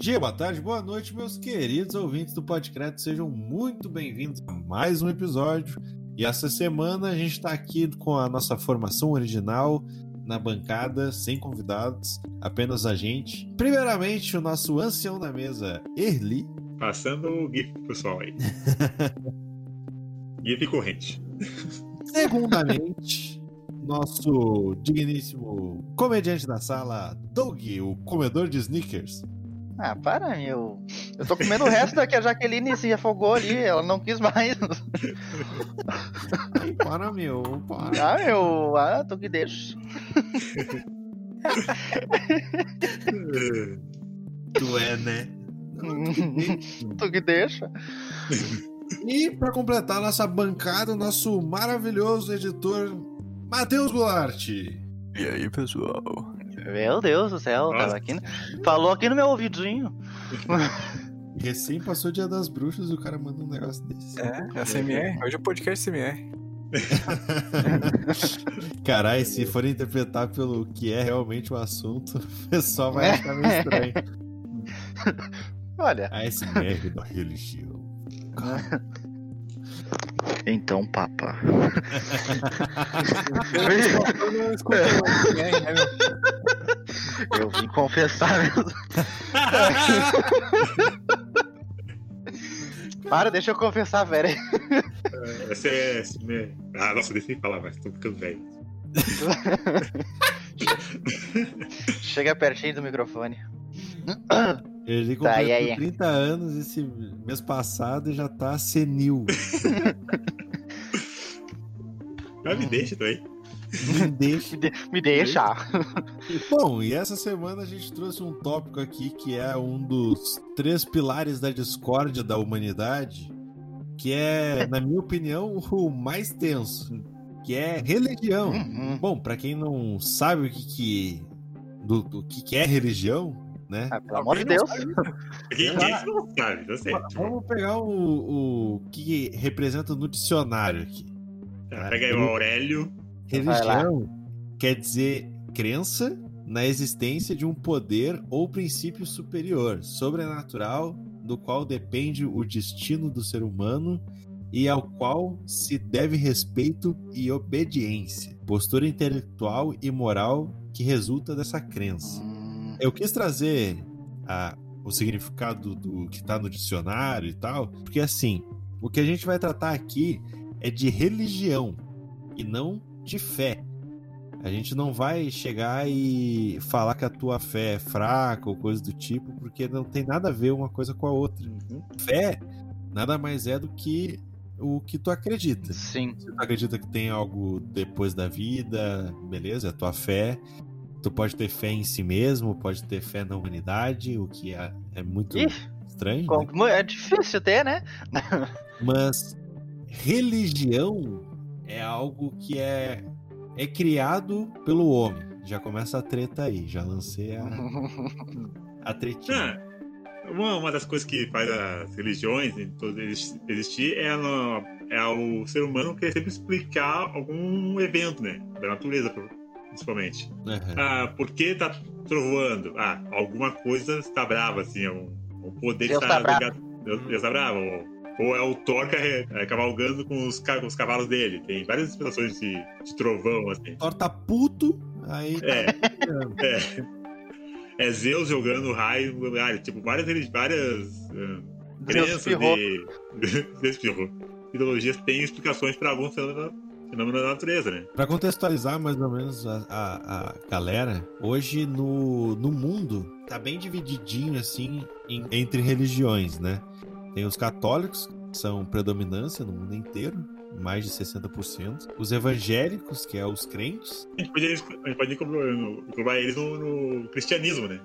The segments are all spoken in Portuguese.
Dia, boa tarde, boa noite, meus queridos ouvintes do Podcreto. Sejam muito bem-vindos a mais um episódio. E essa semana a gente está aqui com a nossa formação original na bancada, sem convidados, apenas a gente. Primeiramente, o nosso ancião da mesa, Erli. Passando o GIF pessoal aí. GIF corrente. Segundamente, nosso digníssimo comediante da sala, Doug, o comedor de sneakers. Ah, para, meu. Eu tô comendo o resto da que a Jaqueline se afogou ali, ela não quis mais. Ai, para, meu, para. Ah, meu, ah, tu que deixa. Tu é, né? tu que deixa. E para completar nossa bancada, o nosso maravilhoso editor Matheus Goulart. E aí, pessoal? Meu Deus do céu, tava aqui, falou aqui no meu ouvidinho. Recém passou o dia das bruxas e o cara manda um negócio desse. É, é a CMR. Hoje é o podcast CMR. Caralho, se for interpretar pelo que é realmente o assunto, o pessoal vai achar meio estranho. Olha. A SMR da religião. Então, papa. Eu vim confessar mesmo. Para, deixa eu confessar, velho. Essa é. SMR. Ah, nossa, deixa eu falar, mas tô ficando velho. Chega pertinho do microfone. Ele Tá, completou e aí? 30 anos esse mês passado e já tá senil. Ah, me deixa também. Me deixa. Me, de- me deixa. Bom, e essa semana a gente trouxe um tópico aqui que é um dos três pilares da discórdia da humanidade, que é, na minha opinião, o mais tenso, que é religião. Uhum. Bom, pra quem não sabe o que que do, do que que é religião, né? Ah, pelo amor de Deus. Quem quem não sabe, tá certo. Vamos pegar o, o que representa no dicionário aqui. Tá, pega aí o Aurélio. Religião quer dizer crença na existência de um poder ou princípio superior, sobrenatural, do qual depende o destino do ser humano e ao qual se deve respeito e obediência, postura intelectual e moral que resulta dessa crença. Hum, Eu quis trazer a- o significado do que está no dicionário e tal, porque assim, o que a gente vai tratar aqui é de religião e não de fé. A gente não vai chegar e falar que a tua fé é fraca ou coisa do tipo, porque não tem nada a ver uma coisa com a outra. Uhum. Fé nada mais é do que o que tu acredita. Sim. Se tu acredita que tem algo depois da vida, beleza, é a tua fé. Tu pode ter fé em si mesmo, pode ter fé na humanidade, o que é, é muito Ih, estranho. né? é difícil ter, né? Mas religião é algo que é, é criado pelo homem. Já começa a treta aí, já lancei a, a tretinha. Ah, uma, uma das coisas que faz as religiões existir é, no- é o ser humano querer sempre explicar algum evento, né? Da natureza, principalmente. Aham. Ah, por que tá trovoando? Ah, alguma coisa está brava, assim, é um, um poder Deus que tá está bravo. ligado. Deus, Deus tá bravo. Ou, ou é o Thor carre- é, cavalgando com os, com os cavalos dele. Tem várias expressões de, de trovão, assim. Thor tá puto, aí tá É, é. É Zeus jogando raio, ah, tipo, várias, várias Deus crenças de. Ideologias têm explicações para alguns fenômenos fenômenos da natureza, né? Pra contextualizar mais ou menos a, a, a galera, hoje no, no mundo tá bem divididinho assim em- entre religiões, né? Tem os católicos, são predominância no mundo inteiro, mais de 60%. Os evangélicos, que é os crentes. A gente pode, a gente pode englobar eles no, no cristianismo, né?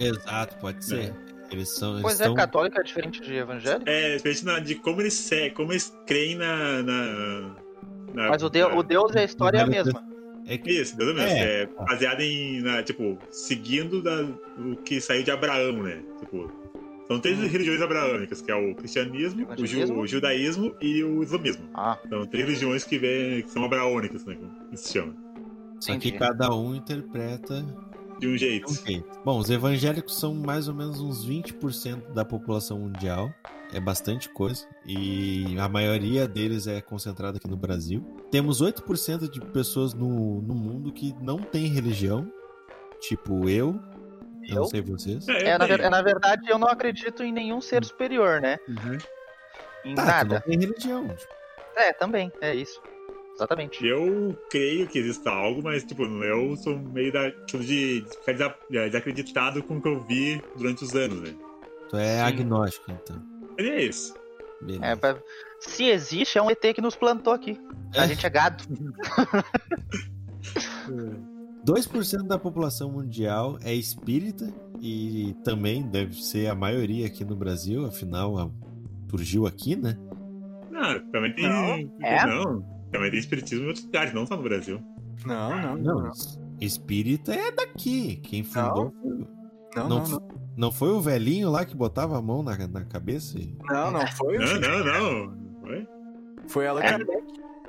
Exato, pode ser. Eles são. Eles Pois é, católico é diferente de evangélico. É, diferente na- de como eles, se- como eles creem na. na, na- Mas o Deus, na- o Deus e a história é a mesma. é que- Isso, Deus é mesmo. É. É, baseado em, na, tipo, seguindo da, o que saiu de Abraão, né? Tipo, são três religiões abraâmicas, que é o cristianismo, o, ju- o judaísmo e o islamismo. Ah, São três religiões que, vem, que são abraônicas, né? Como se chama. Só que cada um interpreta De um jeito. Ok. Bom, os evangélicos são mais ou menos uns 20% da população mundial. É bastante coisa. E a maioria deles é concentrada aqui no Brasil. Temos 8% de pessoas no, no mundo que não tem religião. Tipo eu. Eu não Eu? sei vocês. É, É, na, é, na verdade, eu não acredito em nenhum ser superior, né? Uhum. Em Tá, não nada. tem religião. Tipo, É, também. É isso. Exatamente. Eu creio que exista algo, mas, tipo, eu sou meio da, tipo, de, ficar desa- desacreditado com o que eu vi durante os anos, né? Tu é Sim. agnóstico, então. Mas é isso. É, pra- Se existe, é um ET que nos plantou aqui. A É. gente é gado. 2% da população mundial é espírita e também deve ser a maioria aqui no Brasil, afinal surgiu aqui, né? Não, também tem. Não. É? Não, também tem espiritismo em outros lugares, não só no Brasil. Não, não, Não, não. espírita é daqui. Quem fundou foi, Não, não, não, não. não foi o velhinho lá que botava a mão na, na cabeça? e- Não, não foi. Não, não, não. Foi? Foi ela, É.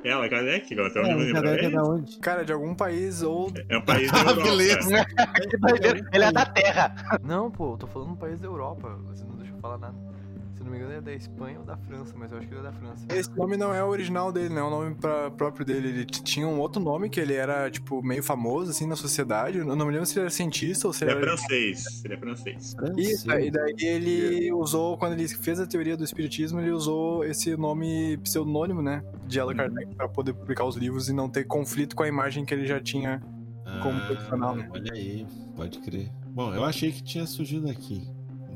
Ela, Kardec, agora tá É, me o lembrando. Kardec é da É, onde? Cara, de algum país ou. é um país da Ah, Europa. beleza. Ele é da Terra. Não, pô, eu tô falando um país da Europa. Você não deixa eu falar nada. Não me engano, é da Espanha ou da França, mas eu acho que ele é da França. Esse nome não é o original dele, né? É o nome pra- próprio dele. Ele tinha um outro nome que ele era, tipo, meio famoso, assim, na sociedade. Eu não me lembro se ele era cientista ou se Ele ele é era. francês. Ele é francês. Isso, e daí ele usou, quando ele fez a teoria do espiritismo, ele usou esse nome pseudônimo, né? De Allan Uhum. Kardec, pra poder publicar os livros e não ter conflito com a imagem que ele já tinha. Como Ah, profissional, né? Olha aí, pode crer. Bom, eu achei que tinha surgido aqui.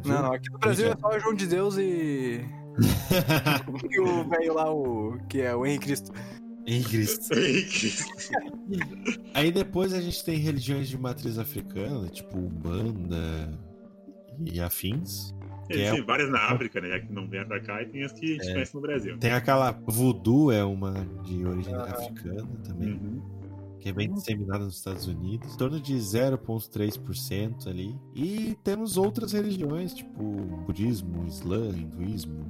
Não, não, aqui no Brasil é só João de Deus e. e o velho lá, o. que é o Henrique Cristo. Em Cristo. Aí depois a gente tem religiões de matriz africana, tipo Umbanda e afins. Que é Tem várias na África, né? Que não vem pra cá, e tem as que a gente É. conhece no Brasil. Tem aquela voodoo, é uma de origem Ah. africana também, Uhum. Que é bem disseminada nos Estados Unidos, em torno de 0,3% ali. E temos outras religiões, tipo budismo, islã, hinduísmo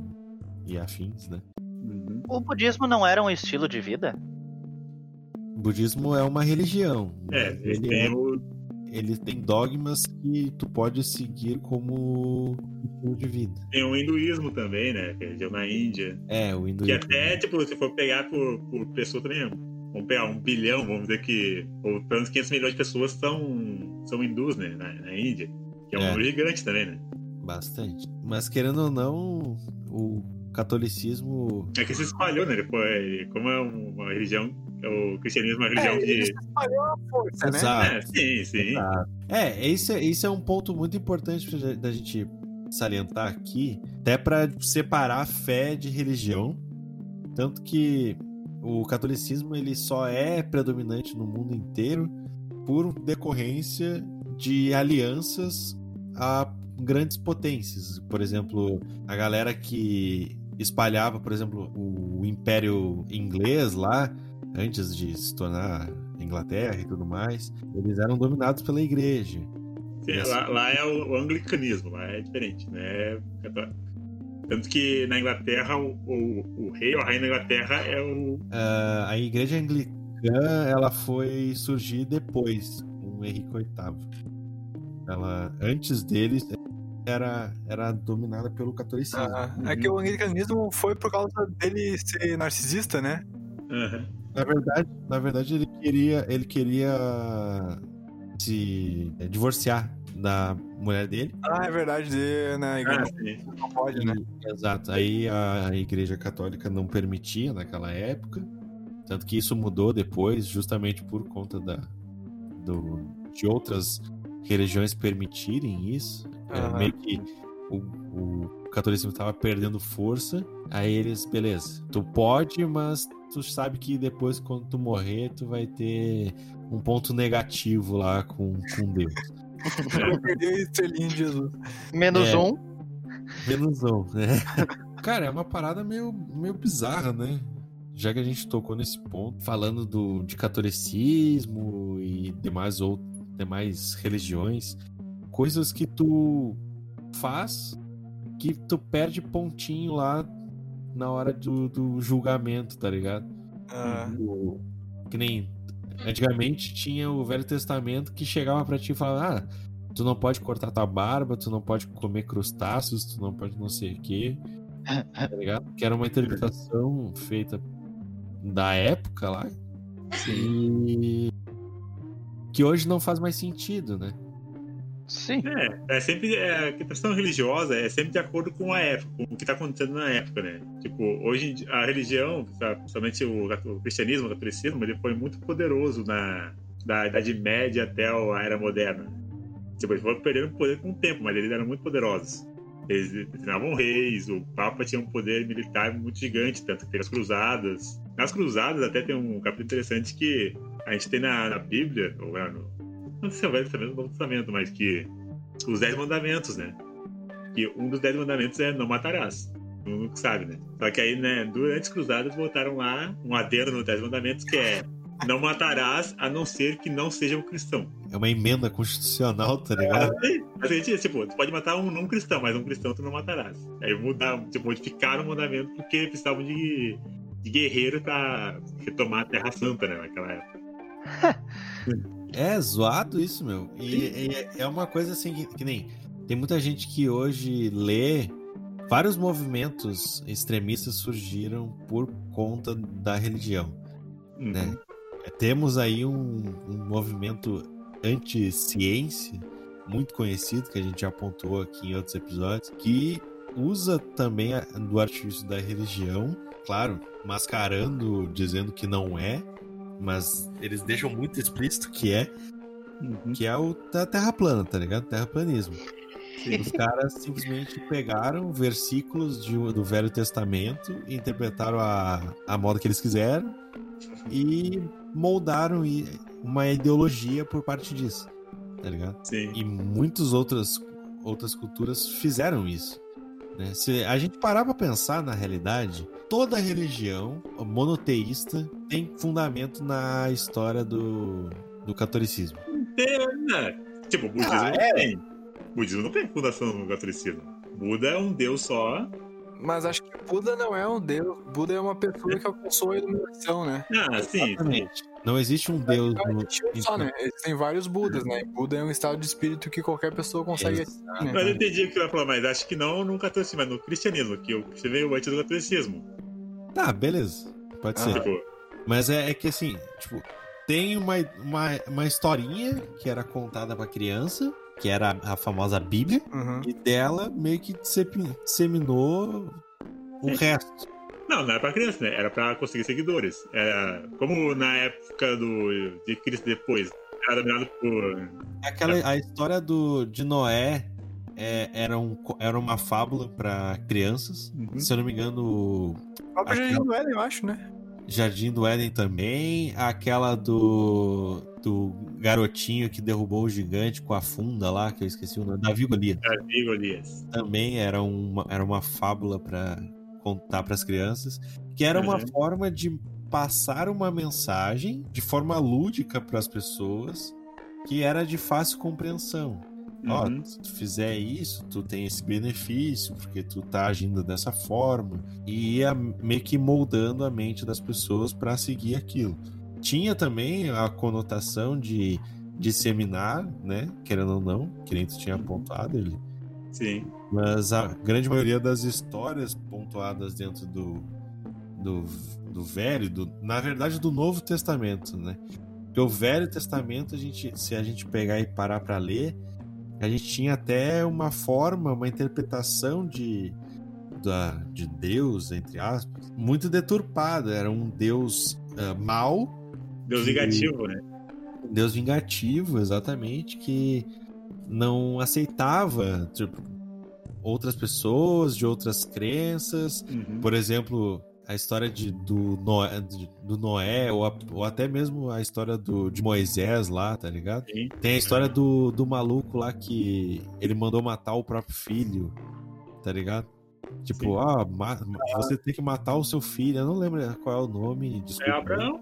e afins, né? Uhum. O budismo não era um estilo de vida? O budismo é uma religião. É, mas eles ele, é- o, ele tem dogmas que tu pode seguir como estilo de vida. tem o hinduísmo também, né? Que é na Índia. É, o Que hinduísmo. até, tipo, se for pegar por, por pessoa também, vamos pegar um bilhão, vamos dizer que, ou pelo menos 500 milhões de pessoas são, são hindus, né? Na, na Índia. Que é um É. número gigante também, né? Bastante. Mas querendo ou não, o catolicismo. É que se espalhou, né? Depois, como é uma religião, o cristianismo é uma religião É, que. se espalhou a força, né? Exato. É, sim, sim. Exato. É, esse, é- esse é um ponto muito importante da gente salientar aqui, até para separar fé de religião. Tanto que o catolicismo ele só é predominante no mundo inteiro por decorrência de alianças a grandes potências. Por exemplo, a galera que espalhava, por exemplo, o Império Inglês lá, antes de se tornar Inglaterra e tudo mais, eles eram dominados pela igreja. Sim, Yes. lá, lá é o anglicanismo, lá é diferente, né? Tanto que na Inglaterra, o, o, o rei ou a rainha da Inglaterra é o. Ah, a igreja anglicana ela foi surgir depois, com Henrique VIII. Ela, antes deles, era, era dominada pelo catolicismo. Ah, é que o anglicanismo foi por causa dele ser narcisista, né? Na verdade, na verdade ele queria, ele queria se divorciar da mulher dele. Ah, é verdade, de, na Ah, igreja sim. não pode, né? E- Exato. Aí a igreja católica não permitia naquela época. Tanto que isso mudou depois, justamente por conta da, do, de outras religiões permitirem isso. É, Aham. meio que o, o catolicismo estava perdendo força. Aí eles, beleza, tu pode, mas tu sabe que depois, quando tu morrer, tu vai ter um ponto negativo lá com, com Deus. Eu perdi a estrelinha de Jesus. Menos É. um. Menos um, né? Cara, é uma parada meio, meio bizarra, né? Já que a gente tocou nesse ponto, falando do, de catolicismo e demais, ou, demais religiões, coisas que tu faz que tu perde pontinho lá na hora do, do julgamento, tá ligado? Ah, que nem Antigamente tinha o Velho Testamento que chegava pra ti e falava: ah, tu não pode cortar tua barba, tu não pode comer crustáceos, tu não pode não sei o quê. Tá ligado? Que era uma interpretação feita da época lá. E que hoje não faz mais sentido, né? Sim. É, é sempre. É, a questão religiosa é sempre de acordo com a época, com o que está acontecendo na época, né? Tipo, hoje a religião, sabe, principalmente o, o cristianismo, o catolicismo, ele foi muito poderoso na da Idade Média até a Era Moderna. Tipo, eles foram perdendo poder com o tempo, mas eles eram muito poderosos. Eles treinavam reis, o Papa tinha um poder militar muito gigante, tanto que teve as cruzadas. Nas cruzadas até tem um capítulo interessante que a gente tem na, na Bíblia, ou no, não sei se é o Velho Testamento ou o Novo Testamento, mas que os Dez Mandamentos, né? Que um dos Dez Mandamentos é não matarás. Todo mundo sabe, né? Só que aí, né, durante as cruzadas botaram lá um adendo no Dez Mandamentos que é não matarás a não ser que não seja um cristão. É uma emenda constitucional, tá ligado? É, a gente, tipo, tu pode matar um não cristão, mas um cristão tu não matarás. Aí mudaram, tipo, modificaram o mandamento porque precisavam de, de guerreiro pra retomar a Terra Santa, né, naquela época. É zoado isso, meu. E, e é uma coisa assim que, que, nem. Tem muita gente que hoje lê. Vários movimentos extremistas surgiram por conta da religião. Uhum. Né? Temos aí um, um movimento anti-ciência muito conhecido, que a gente já apontou aqui em outros episódios, que usa também do artifício da religião, claro, mascarando, dizendo que não é, mas eles deixam muito explícito que é, Uhum. que é o da terra plana, tá ligado? Terraplanismo. Os caras simplesmente pegaram versículos de- do Velho Testamento, interpretaram a, a moda que eles quiseram e moldaram uma ideologia por parte disso, tá ligado? Sim. E muitas outras, outras culturas fizeram isso. Né? Se a gente parar pra pensar na realidade, toda religião monoteísta tem fundamento na história do, do catolicismo. Tem, né? Tipo, o budismo Ah, não é? tem. O budismo não tem fundação no catolicismo. Buda é um deus só. Mas acho que Buda não é um deus. Buda é uma pessoa que alcançou a iluminação, né? Ah, sim, sim. Não existe um deus Não no, existe só, né? Existem vários Budas, né? Buda é um estado de espírito que qualquer pessoa consegue atingir, né? Mas eu entendi o que você vai falar, mas acho que não no catolicismo, mas no cristianismo, que que veio antes do catolicismo. Tá, beleza. Pode ser. Tipo, Mas é, é que assim, tipo, tem uma, uma, uma historinha que era contada pra criança, que era a famosa Bíblia, Uhum. e dela meio que dissemi- disseminou o resto. Não, não era pra criança, né? Era pra conseguir seguidores. Era, como na época do, de Cristo depois, era dominado por. Aquela, a história do, de Noé é, era, um, era uma fábula pra crianças. Uhum. Se eu não me engano, o próprio Aquela- Jardim do Éden, eu acho, né? Jardim do Éden também. Aquela do, do garotinho que derrubou o gigante com a funda lá, que eu esqueci o nome. Davi Golias. Davi Golias. também era uma, era uma fábula para contar para as crianças, que era uma Uhum. forma de passar uma mensagem de forma lúdica para as pessoas, que era de fácil compreensão. Ó, Uhum. se tu fizer isso, tu tem esse benefício, porque tu tá agindo dessa forma. E ia meio que moldando a mente das pessoas para seguir aquilo. Tinha também a conotação de disseminar, né? Querendo ou não, que nem tu tinha apontado, ele Sim. Mas a grande maioria das histórias pontuadas dentro do, do, do Velho, do, na verdade do Novo Testamento, né? Porque o Velho Testamento, a gente, se a gente pegar e parar para ler, a gente tinha até uma forma, uma interpretação de, da, de Deus, entre aspas, muito deturpada. Era um Deus ah, mau, Deus Que- negativo, né? Deus vingativo, exatamente, que não aceitava tipo, outras pessoas, de outras crenças. Uhum. Por exemplo, a história de, do, Noé, do Noé, ou, a- ou até mesmo a história do, de Moisés lá, tá ligado? Sim. Tem a história do, do maluco lá que ele mandou matar o próprio filho, tá ligado? Sim. Tipo, ah, ma- ma- você tem que matar o seu filho. Eu não lembro qual é o nome. Desculpa. É Abraão.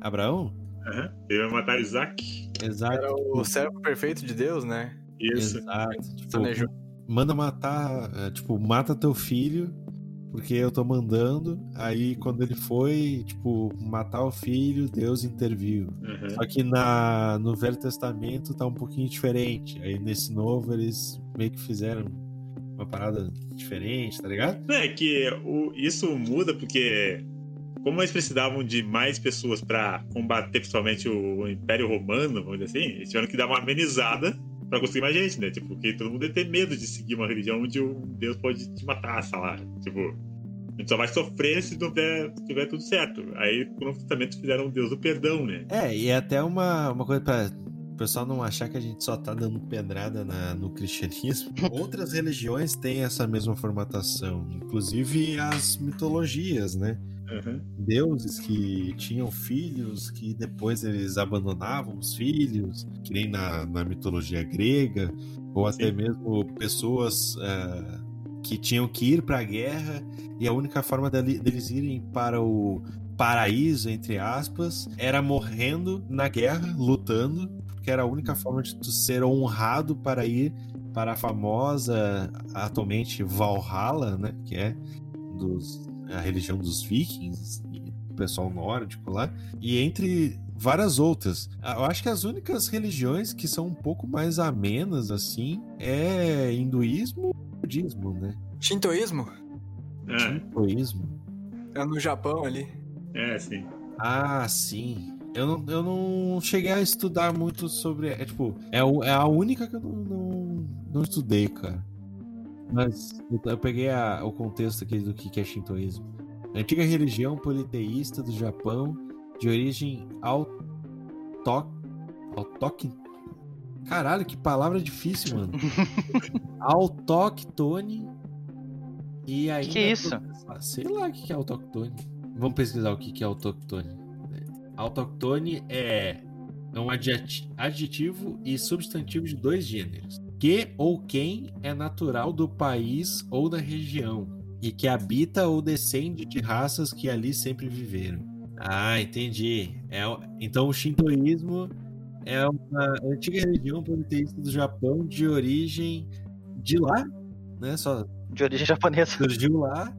Abraão? Uhum. Ele vai matar Isaac. Exato. Era o servo perfeito de Deus, né? Isso. Exato. Tipo. Manda matar, é, tipo, mata teu filho porque eu tô mandando. Aí quando ele foi, tipo, matar o filho, Deus interviu. Uhum. Só que na, no Velho Testamento tá um pouquinho diferente. Aí nesse novo eles meio que fizeram uma parada diferente, tá ligado? É que o- isso muda porque, como eles precisavam de mais pessoas pra combater principalmente o, o Império Romano, vamos dizer assim, eles tiveram que dar uma amenizada pra conseguir mais gente, né? Tipo, porque todo mundo ia ter medo de seguir uma religião onde um Deus pode te matar, sei lá. Tipo, a gente só vai sofrer se não der, se tiver tudo certo. Aí, com o Novo Testamento, fizeram o Deus do perdão, né? É, e é até uma, uma coisa pra o pessoal não achar que a gente só tá dando pedrada na- no cristianismo. Outras religiões têm essa mesma formatação, inclusive as mitologias, né? Uhum. Deuses que tinham filhos, que depois eles abandonavam os filhos, que nem na, na mitologia grega, ou até Sim. mesmo pessoas ah, que tinham que ir para a guerra e a única forma dele- deles irem para o paraíso, entre aspas, era morrendo na guerra, lutando, porque era a única forma de tu ser honrado para ir para a famosa, atualmente, Valhalla, né? Que é dos, a religião dos vikings, e do pessoal nórdico lá, e entre várias outras. Ah, Eu acho que as únicas religiões que são um pouco mais amenas, assim, é hinduísmo e budismo, né? Shintoísmo? Ah, Hinduísmo. É no Japão ali. é, sim. Ah, sim. Eu não, eu não cheguei a estudar muito sobre. É tipo, é, o- é a única que eu não, não, não estudei, cara. Mas eu, peguei a- o contexto aqui do que que é Shintoísmo. Antiga religião politeísta do Japão, de origem autóc... autóctone. Caralho, que palavra difícil, mano. Autóctone. E ainda. que é isso? Sei lá o que que é autóctone. Vamos pesquisar o que que é autóctone. Autóctone é, um adjeti- adjetivo e substantivo de dois gêneros. Que ou quem é natural do país ou da região e que habita ou descende de raças que ali sempre viveram. Ah, entendi. É, então o shintoísmo é uma antiga religião politeísta do Japão de origem de lá, né? Só De origem japonesa. surgiu lá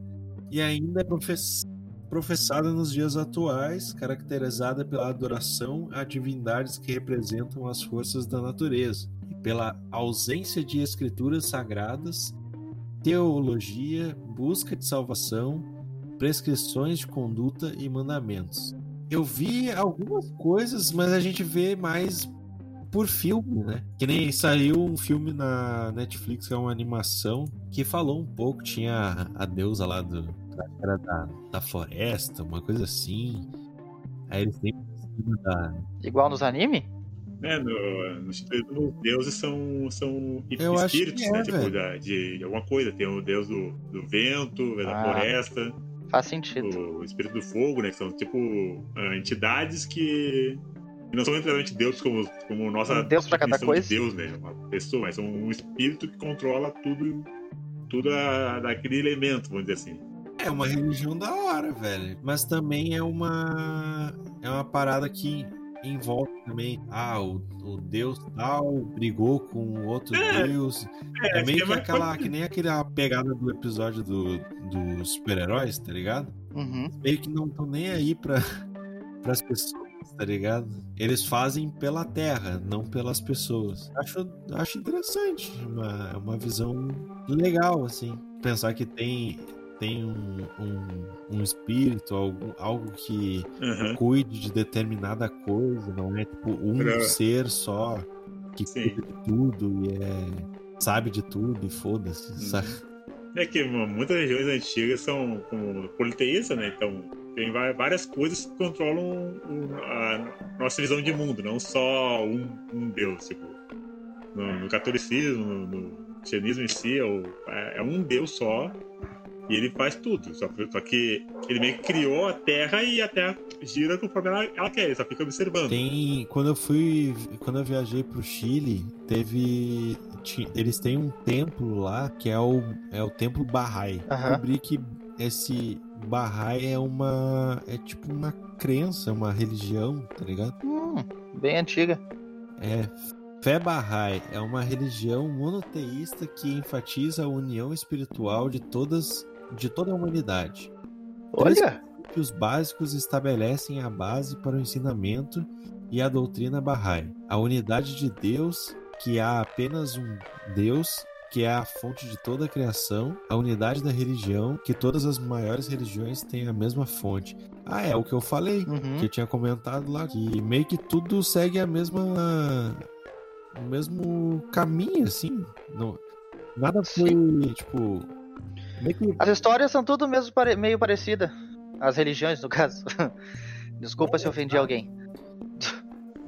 e ainda é profess- professada nos dias atuais, caracterizada pela adoração a divindades que representam as forças da natureza e pela ausência de escrituras sagradas, teologia, busca de salvação, prescrições de conduta e mandamentos. Eu vi algumas coisas, mas a gente vê mais por filme, né? Que nem saiu um filme na Netflix, que é uma animação, que falou um pouco, tinha a deusa lá do, da, era da, da floresta, uma coisa assim. Aí eles têm da. Igual nos anime? É, no, no Shintoísmo, os deuses são, são Eu acho espíritos, que é, né? Tipo, da- de, de alguma coisa. Tem o deus do, do vento, da Ah. floresta, Faz sentido. o espírito do fogo, né? Que são, tipo, ah, entidades que que não são literalmente deuses como, como nossa Um deus pra cada definição de coisa? Deus, né? Uma pessoa, mas são um espírito que controla tudo, tudo a- daquele elemento, vamos dizer assim. É uma religião da hora, velho. Mas também é uma. É uma parada que envolve também. Ah, o, o deus tal brigou com outro É, deus. É, acho meio que é aquela. Que nem aquela pegada do episódio do, dos super-heróis, tá ligado? Uhum. meio que não estão nem aí para as pessoas, tá ligado? Eles fazem pela terra, não pelas pessoas. Acho, acho interessante, uma, uma visão legal, assim. Pensar que tem, tem um, um, um espírito, algo, algo que Aham. cuide de determinada coisa, não é tipo um Pra- ser só que Sim. cuida de tudo e é. Sabe de tudo e foda-se, Uhum. sabe? É que muitas regiões antigas são como politeístas, né? Então tem várias coisas que controlam a nossa visão de mundo, não só um, um deus. Tipo, no, no catolicismo, no, no cristianismo em si, é- é um deus só e ele faz tudo. Só, que- só que ele meio que criou a Terra e a Terra gira conforme ela, ela quer, ele só fica observando. Tem. Quando eu fui. Quando eu viajei pro Chile, teve. Eles têm um templo lá que é o, é o templo Bahá'í. Descobri que esse Bahá'í é uma. É tipo uma crença, uma religião, tá ligado? Hum, bem antiga. É. Fé Bahá'í é uma religião monoteísta que enfatiza a união espiritual de todas de toda a humanidade. Olha, princípios básicos estabelecem a base para o ensinamento e a doutrina Bahá'í. A unidade de Deus, que há apenas um Deus, que é a fonte de toda a criação, a unidade da religião, que todas as maiores religiões têm a mesma fonte. Ah, é o que eu falei, Uhum. que eu tinha comentado lá, que meio que tudo segue a mesma o mesmo caminho assim, não nada foi, tipo, as histórias são tudo mesmo pare- meio parecida. As religiões, no caso. Desculpa se ofendi alguém.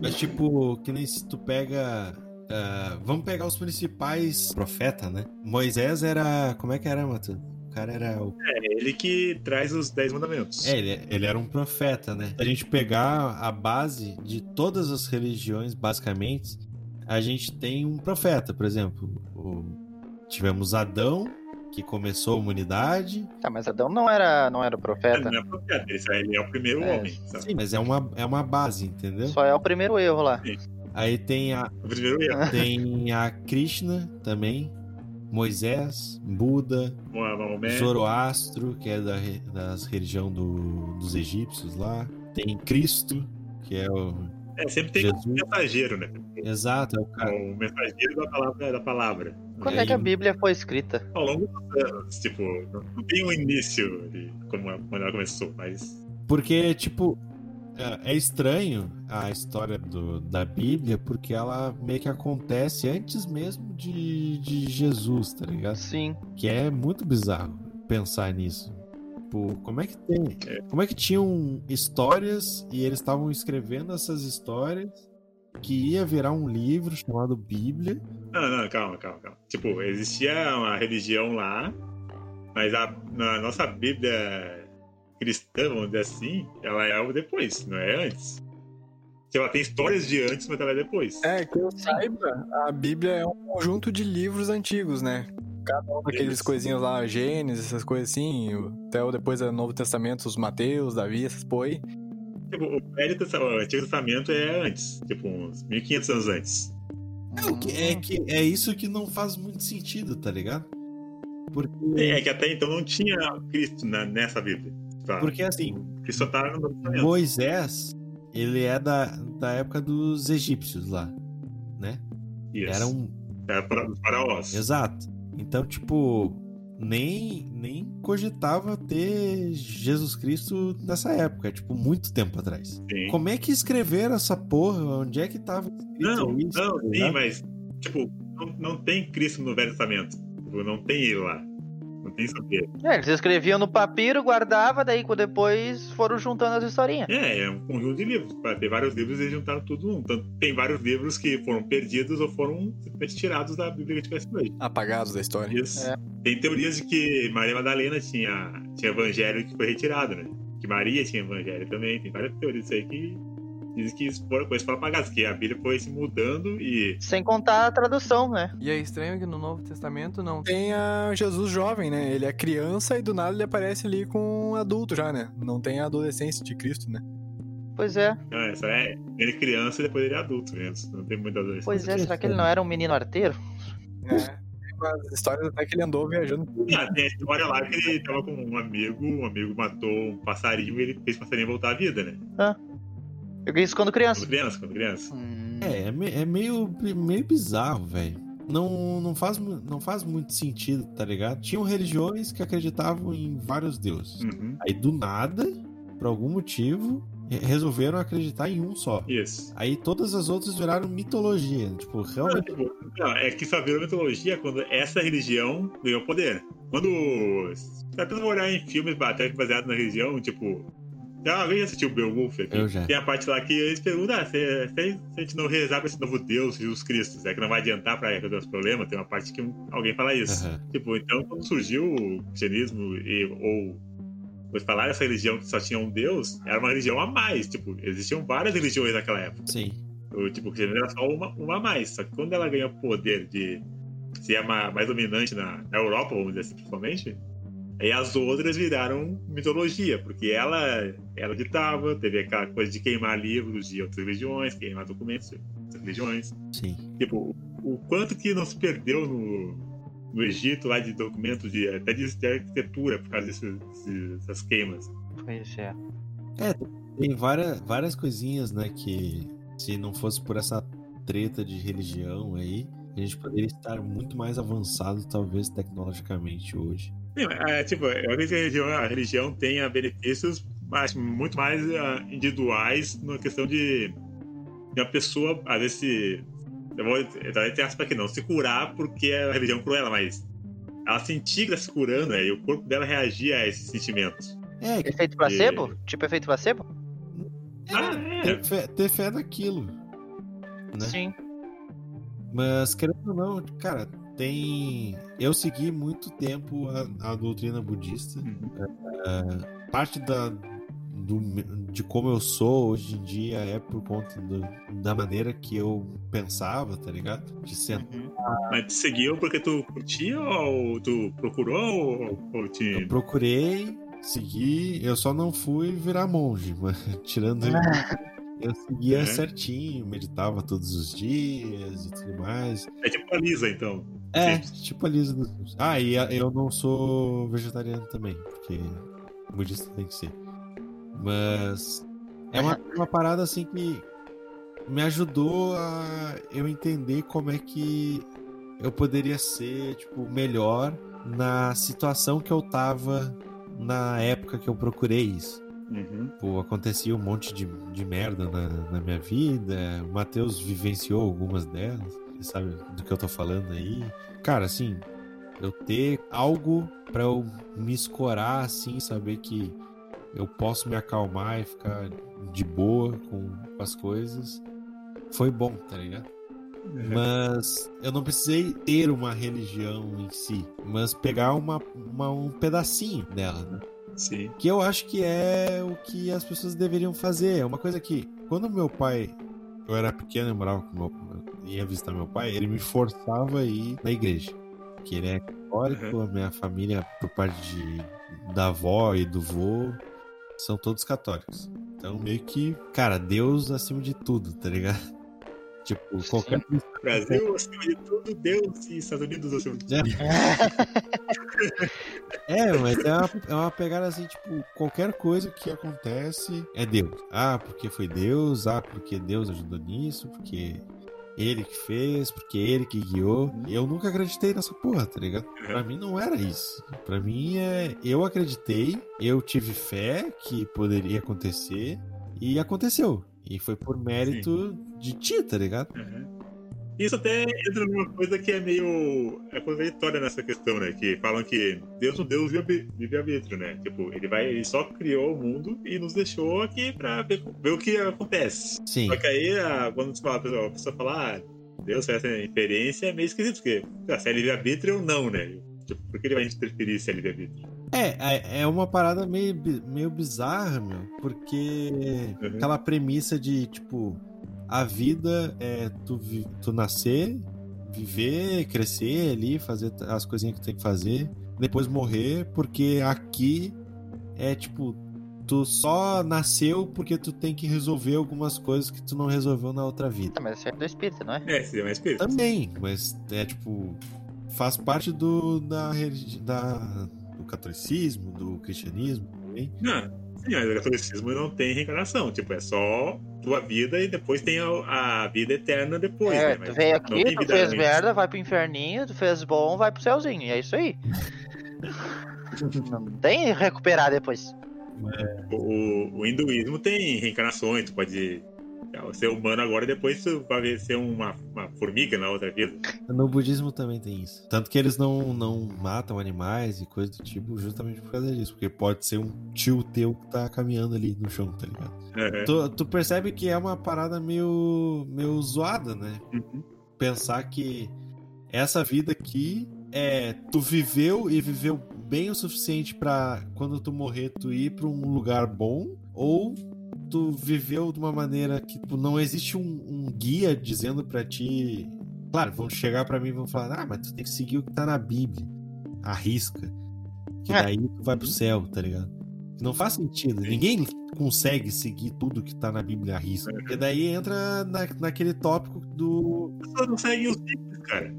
Mas tipo, que nem se tu pega. ah, vamos pegar os principais profetas, né? Moisés era. Como é que era, Matu? O cara era o. É ele que traz os Dez Mandamentos. É, ele, ele era um profeta, né? Se a gente pegar a base de todas as religiões, basicamente, a gente tem um profeta, por exemplo. O- Tivemos Adão, que começou a humanidade. Tá, mas Adão não era, não era Ele profeta. não é profeta, ele só- ele é o primeiro É. homem. sabe? Sim, mas é uma, é uma base, entendeu? Só é o primeiro erro lá. Aí tem a, O primeiro erro. tem a Krishna também, Moisés, Buda. Zoroastro, que é da, das religião do- dos egípcios lá. Tem Cristo, que é o. É, sempre tem um Jesus. mensageiro, né? Exato, é o cara. O mensageiro da palavra. Da palavra. Quando é que a aí- Bíblia foi escrita? Ao longo dos anos, tipo, não tem um início de como ela começou, mas. Porque, tipo, é é estranho a história do- da Bíblia, porque ela meio que acontece antes mesmo de, de Jesus, tá ligado? Sim. Que é muito bizarro pensar nisso. Tipo, como é que tem. Como é que tinham histórias e eles estavam escrevendo essas histórias que ia virar um livro chamado Bíblia? Não, não, calma, calma, calma. Tipo, existia uma religião lá, mas a, na nossa Bíblia cristã, vamos dizer assim, ela é o depois, não é antes. Tipo, ela tem histórias de antes, mas ela é depois. É, que eu saiba, a Bíblia é um conjunto de livros antigos, né? Cada um daqueles Isso. coisinhos lá, Gênesis, essas coisas assim, até o depois do Novo Testamento, os Mateus, Davi, essas aí. Tipo, o Velho Testamento, o Antigo Testamento é antes, tipo, uns 1500 anos antes. É, o que, é, que, é isso que não faz muito sentido, tá ligado? Porque, É que até então não tinha Cristo na- nessa Bíblia. Tá? porque assim, Cristo só tá no. Moisés, ele é da, da época dos egípcios lá, né? Isso. Era um. Era para os faraós. Exato. Então, tipo, nem, nem cogitava ter Jesus Cristo nessa época, tipo, muito tempo atrás. Sim. Como é que escreveram essa porra? Onde é que tava Não, isso? não, tá sim, mas, tipo, não, não tem Cristo no Velho Testamento. Tipo, não tem ele lá. Não tem sobre ele. É, eles escreviam no papiro, guardava, daí depois foram juntando as historinhas. É, é um conjunto de livros. Para ter vários livros, eles juntaram tudo num. Tanto tem vários livros que foram perdidos ou foram simplesmente tirados da Bíblia que a gente conhece hoje. Apagados da história. Isso. É. Tem teorias de que Maria Madalena tinha, tinha evangelho que foi retirado, né? Que Maria tinha evangelho também. Tem várias teorias aí que dizem que isso foram coisas foram apagadas, que a Bíblia foi se mudando e. Sem contar a tradução, né? E é estranho que no Novo Testamento não Tem a Jesus jovem, né? Ele é criança e do nada ele aparece ali com um adulto já, né? Não tem a adolescência de Cristo, né? Pois é. Não, essa é. Ele é criança e depois ele é adulto mesmo. Não tem muita adolescência. Pois é, será que ele não era um menino arteiro? É. Tem umas histórias até que ele andou viajando por Ah, tem a história lá que ele tava com um amigo, um amigo matou um passarinho e ele fez o passarinho voltar à vida, né? Eu vi isso quando criança. Quando criança, quando criança. Hum, É, é, me- é meio, meio bizarro, velho. Não, não, faz, não faz muito sentido, tá ligado? Tinham religiões que acreditavam em vários deuses. Uhum. Aí, do nada, por algum motivo, re- resolveram acreditar em um só. Isso. Aí todas as outras viraram mitologia. Tipo, Não, realmente. tipo, não, é que só virou mitologia quando essa religião ganhou poder. Quando. Tá tentando olhar em filmes baseados na religião, tipo. Já alguém assistiu o Beowulf aqui? Eu já. Tem a parte lá que eles perguntam: ah, se, se a gente não rezar pra esse novo Deus, Jesus Cristo, será que não vai adiantar pra resolver os problemas? Tem uma parte que alguém fala isso. Aham. Tipo, então quando surgiu o cristianismo e, ou depois falaram essa religião que só tinha um Deus, era uma religião a mais. Tipo, existiam várias religiões naquela época. Sim. O, tipo, o cristianismo era só uma, uma a mais. Só que quando ela ganhou poder de ser a ma- mais dominante na, na Europa, vamos dizer assim, principalmente, aí as outras viraram mitologia, porque ela, ela ditava, teve aquela coisa de queimar livros de outras religiões, queimar documentos de outras religiões. Sim. Tipo, o quanto que não se perdeu no, no Egito, lá de documentos de até de, de arquitetura, por causa desses, desses- dessas queimas. Pois é. Tem várias, várias coisinhas, né, que se não fosse por essa treta de religião aí, a gente poderia estar muito mais avançado, talvez, tecnologicamente hoje. Sim, é, tipo, eu acredito que a religião, a religião tenha benefícios mas, muito mais ah, individuais na questão de, de uma pessoa, às vezes, se. Eu vou entrar entre aspas aqui, não, se curar porque a religião curou ela, mas ela sentir que está se curando, né, e o corpo dela reagir a esses sentimentos. É, Efeito placebo? Tipo efeito placebo? Ah, é. ter fé, ter fé naquilo. Né? Sim. Mas, querendo ou não, cara, tem. Eu segui muito tempo a, a doutrina budista. Uhum. Parte da, do, de como eu sou hoje em dia é por conta do- da maneira que eu pensava, tá ligado? De sentar. Uhum. Mas tu seguiu porque tu curtia ou tu procurou ou, ou te. Eu procurei, segui, eu só não fui virar monge, mas tirando. Eu seguia É. certinho, meditava todos os dias e tudo mais. É tipo a Lisa, então. É, tipo a Lisa dos Simpsons. Ah, e eu não sou vegetariano também, porque budista tem que ser. Mas é uma, uma parada assim que me ajudou a eu entender como é que eu poderia ser, tipo, melhor na situação que eu tava na época que eu procurei isso. Uhum. Pô, acontecia um monte de, de merda na, na minha vida. O Matheus vivenciou algumas delas. Sabe do que eu tô falando aí. Cara, assim, eu ter algo pra eu me escorar, assim, saber que eu posso me acalmar e ficar de boa com as coisas, foi bom, tá ligado? Mas eu não precisei ter uma religião em si, mas pegar uma, uma- um pedacinho dela, né? Sim. Que eu acho que é o que as pessoas deveriam fazer. É uma coisa que, quando meu pai, eu era pequeno, eu morava com meu ia visitar meu pai, ele me forçava a ir na igreja. Que ele é católico, a minha família, por parte de, da avó e do vô, são todos católicos. Então, meio que, cara, Deus acima de tudo, tá ligado? Tipo, qualquer Brasil acima de tudo, Deus e Estados Unidos acima de tudo. É, mas é uma, é uma pegada assim, tipo, qualquer coisa que acontece é Deus. Ah, porque foi Deus, ah, porque Deus ajudou nisso, porque ele que fez, porque ele que guiou. Eu nunca acreditei nessa porra, tá ligado? Pra mim não era isso. Pra mim é. Eu acreditei, eu tive fé que poderia acontecer e aconteceu. E foi por mérito de ti, tá ligado? Uhum. Isso até entra numa coisa que é meio é contraditória nessa questão, né? Que falam que Deus não deu livre- livre-arbítrio, né? Tipo, ele vai, ele só criou o mundo e nos deixou aqui pra ver, ver o que acontece. Sim. Só que aí, a- quando você fala, a pessoa, a pessoa fala, ah, Deus essa inferência, é meio esquisito, porque ah, se é livre-arbítrio ou não, né? Tipo, por que ele vai interferir se é livre-arbítrio? É, é- é uma parada meio, meio bizarra, meu, porque Uhum. aquela premissa de, tipo, a vida é tu, tu nascer, viver, crescer ali, fazer as coisinhas que tem que fazer, depois morrer, porque aqui é, tipo, tu só nasceu porque tu tem que resolver algumas coisas que tu não resolveu na outra vida. Tá, mas isso é do espírito, não é? É, seria mais espírito. Também, mas é tipo. Faz parte do, da, da, do catolicismo, do cristianismo também. Não, sim, o catolicismo não tem reencarnação. Tipo, é só tua vida e depois tem a, a vida eterna depois, é, né? tu veio aqui, tu fez merda, vai pro inferninho, tu fez bom, vai pro céuzinho. E é isso aí. Não tem recuperar depois. O, o hinduísmo tem reencarnações, tu pode ser humano agora e depois vai ser uma, uma formiga na outra vida. No budismo também tem isso. Tanto que eles não, não matam animais e coisa do tipo justamente por causa disso. Porque pode ser um tio teu que tá caminhando ali no chão, tá ligado? Uhum. Tu, tu percebe que é uma parada meio, meio zoada, né? Uhum. Pensar que essa vida aqui é. Tu viveu e viveu bem o suficiente pra quando tu morrer tu ir pra um lugar bom ou tu viveu de uma maneira que tipo, não existe um, um guia dizendo pra ti. Claro, vão chegar pra mim e vão falar: ah, mas tu tem que seguir o que tá na Bíblia. Arrisca. Que É. daí tu vai pro céu, tá ligado? Não faz sentido. Ninguém consegue seguir tudo que tá na Bíblia à risca. Porque daí entra na, naquele tópico do. As pessoas não seguem os livros, cara.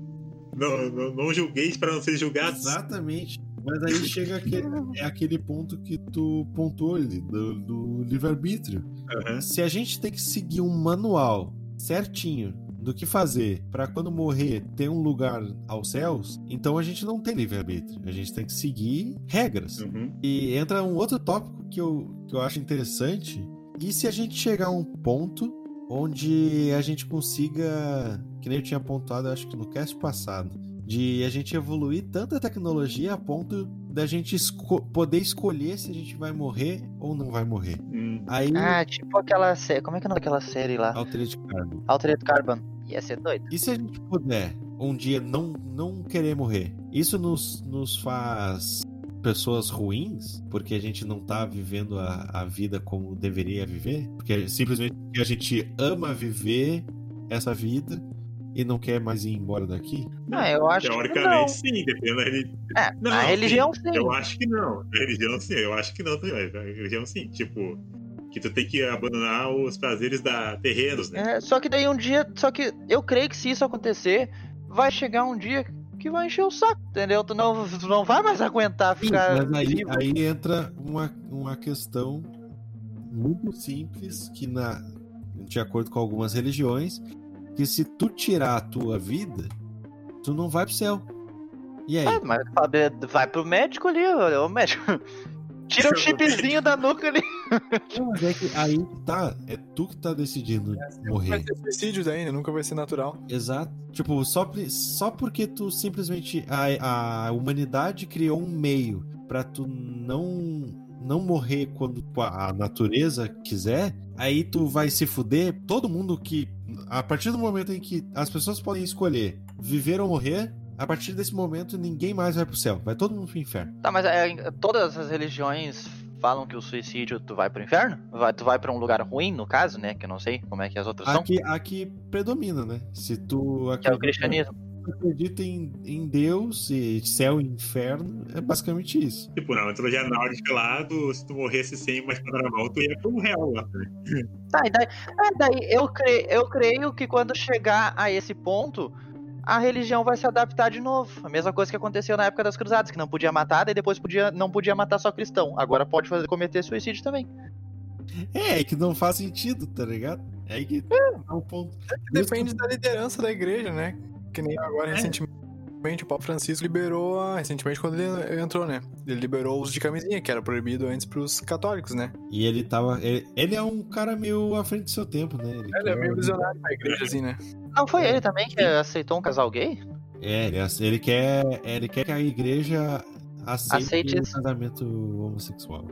Não, não, não julgueis para não ser julgados. Exatamente. Mas aí chega aquele, é aquele ponto que tu pontuou ali, do, do livre-arbítrio. Aham. Se a gente tem que seguir um manual certinho do que fazer para quando morrer ter um lugar aos céus, então a gente não tem livre-arbítrio. A gente tem que seguir regras. Uhum. E entra um outro tópico que eu, que eu acho interessante. E se a gente chegar a um ponto onde a gente consiga, que nem eu tinha pontuado, acho que no cast passado, de a gente evoluir tanta tecnologia a ponto da gente esco- poder escolher se a gente vai morrer ou não vai morrer. Hum. Aí, Ah, tipo aquela série. Como é que é daquela série lá? Altered Carbon. Altered Carbon. Ia ser doido. E se a gente puder um dia não, não querer morrer? Isso nos, nos faz pessoas ruins, porque a gente não tá vivendo a, a vida como deveria viver? Porque simplesmente porque a gente ama viver essa vida e não quer mais ir embora daqui? Ah, eu acho que não. Teoricamente, sim, dependendo da religião. É, Não, a religião sim, sim. Eu acho que não. A religião sim, eu acho que não também. A religião sim, tipo, que tu tem que abandonar os prazeres da terrenos, né? É, só que daí um dia. Só que eu creio que se isso acontecer, vai chegar um dia que vai encher o saco, entendeu? Tu não, tu não vai mais aguentar Sim, ficar. mas aí, vivo. aí entra uma, uma questão muito simples que, na, de acordo com algumas religiões, que se tu tirar a tua vida, tu não vai pro céu. E aí? Ah, mas sabe, vai pro médico ali, o médico. Tira o chipzinho da nuca ali. Não, mas é que aí tá, é tu que tá decidindo Vai morrer. ter suicídio daí, né? Nunca vai ser natural. Exato. Tipo, só, só porque tu simplesmente. A, a humanidade criou um meio pra tu não. Não morrer quando a natureza quiser, aí tu vai se fuder. Todo mundo que. A partir do momento em que as pessoas podem escolher viver ou morrer, a partir desse momento ninguém mais vai pro céu. Vai todo mundo pro inferno. Tá, mas é, todas as religiões falam que o suicídio tu vai pro inferno? Vai, tu vai pra um lugar ruim, no caso, né? Que eu não sei como é que as outras são. Aqui, aqui predomina, né? Se tu Que é o acredita- cristianismo. Acredita em, em Deus e céu e inferno, é basicamente isso. Tipo, na mitologia nórdica lá, tu, se tu morresse sem uma espada na mão, tu ia pro réu lá. Né? Tá, e daí, é, daí eu, cre, eu creio que quando chegar a esse ponto, a religião vai se adaptar de novo. A mesma coisa que aconteceu na época das cruzadas, que não podia matar, daí depois podia, não podia matar só cristão. Agora pode fazer, cometer suicídio também. É, é que não faz sentido, tá ligado? É que tá o ponto. Depende da liderança da igreja, né? Que nem agora É. recentemente o Papa Francisco liberou, a- recentemente quando ele entrou, né? Ele liberou o uso de camisinha, que era proibido antes pros católicos, né? E ele tava. Ele, ele é um cara meio à frente do seu tempo, né? Ele, Ele é meio visionário pra igreja, assim, né? Não foi ele também que aceitou um casal gay? É, ele, ele quer. Ele quer que a igreja aceite, Aceite o casamento homossexual.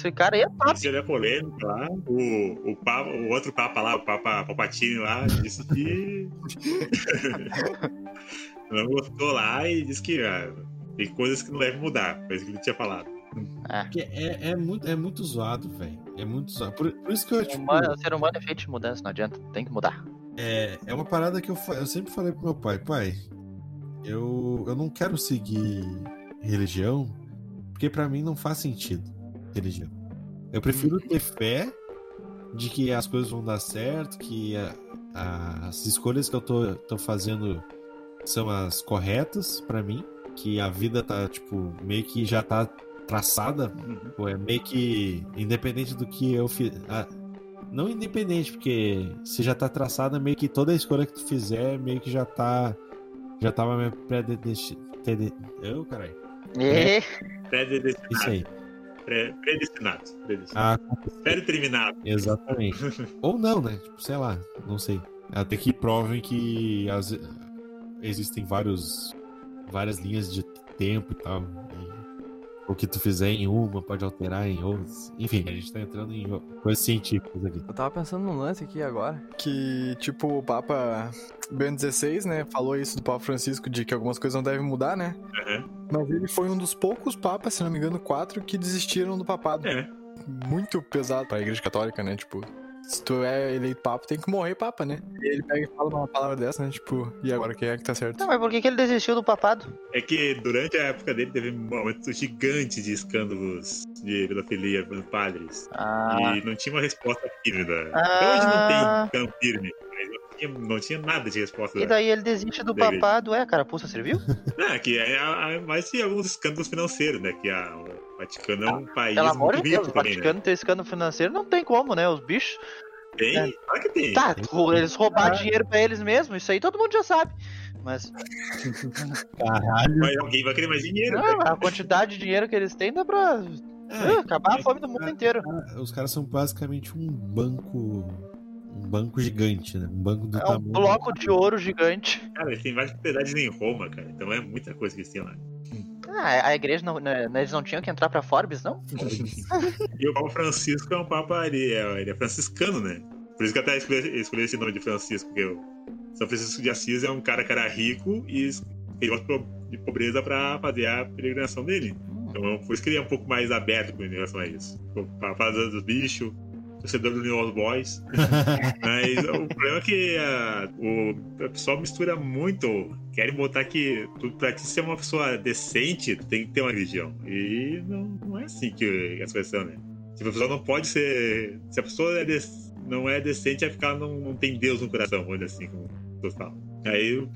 Esse cara aí é top. Isso é polêmico lá. O, o, papa, o outro papa lá, o Papa Palpatine lá, disse que. não gostou lá e disse que ah, tem coisas que não devem mudar. Foi isso que ele tinha falado. Porque é, é, muito, é muito zoado, velho. É muito zoado. Por, por isso que eu, O, tipo, humano- o ser humano é feito de mudança, não adianta, tem que mudar. É, é uma parada que eu, eu sempre falei pro meu pai, pai, eu, eu não quero seguir religião, porque pra mim não faz sentido religião. Eu prefiro ter fé de que as coisas vão dar certo, que a- a- as escolhas que eu tô, tô fazendo são as corretas pra mim, que a vida tá, tipo, meio que já tá traçada, pô, é meio que independente do que eu fiz. Não independente, porque se já tá traçada, meio que toda escolha que tu fizer, meio que já tá. Já tava meio predestinado. Eu, caralho. E... Predestinado. Isso aí. Pre- predestinado. predestinado. Ah, Predeterminado. exatamente. Ou não, né? Tipo, sei lá, não sei. Até que provem que as- existem vários, várias linhas de tempo e tal. O que tu fizer em uma pode alterar em outras. Enfim, a gente tá entrando em coisas científicas aqui. Eu tava pensando num lance aqui agora. Que, tipo, o Papa Bento XVI, né, falou isso do Papa Francisco, de que algumas coisas não devem mudar, né? Aham. Mas ele foi um dos poucos papas, se não me engano, quatro, que desistiram do papado. É. Muito pesado pra igreja católica, né? Tipo, se tu é eleito papa, tem que morrer papa, né? E ele pega e fala uma palavra dessa, né? Tipo, e agora quem é que tá certo? Não, mas por que, que ele desistiu do papado? É que durante a época dele teve um aumento gigante de escândalos de pedofilia pelos padres. Ah, E não tinha uma resposta firme. Da... Ah. Até hoje não tem tão firme. Mas não tinha nada de resposta. E daí ele desiste do papado. É, carapuça serviu? Ah, que é, é, é mais de alguns escândalos financeiros, né? Que a, Vaticano é um país Pelo amor muito de Deus, rico o também, né? Vaticano ter escândalo financeiro não tem como, né? Os bichos. Tem, É. claro que tem. Tá, eles roubaram dinheiro pra eles mesmos, isso aí todo mundo já sabe. Mas Caralho. Mas alguém vai querer mais dinheiro, né? ah, a quantidade de dinheiro que eles têm dá pra ah, acabar a fome do mundo inteiro. Os caras são basicamente um banco. Um banco gigante, né? Um banco do É um tamanho. bloco de ouro gigante. Cara, eles têm várias propriedades em Roma, cara. Então é muita coisa que eles têm lá. Ah, a igreja não, né, eles não tinham que entrar pra Forbes, não? E o Papa Francisco é um Papa, ele é, ele é franciscano, né? Por isso que eu até escolhi, escolhi esse nome de Francisco, porque o São Francisco de Assis é um cara que era rico e ele gosta de pobreza pra fazer a peregrinação dele. Então, por isso que ele é um pouco mais aberto com relação a isso. Pra fazer dos bichos, torcedor do New Old Boys. Mas o problema é que a, o, a pessoa mistura muito. Querem botar que tu, pra te ser uma pessoa decente, tu tem que ter uma religião. E não, não é assim que as coisas são, né? Tipo, a pessoa não pode ser. Se a pessoa é dec- não é decente, é ficar não, não tem Deus no coração, dizer assim, como pessoas falam. Aí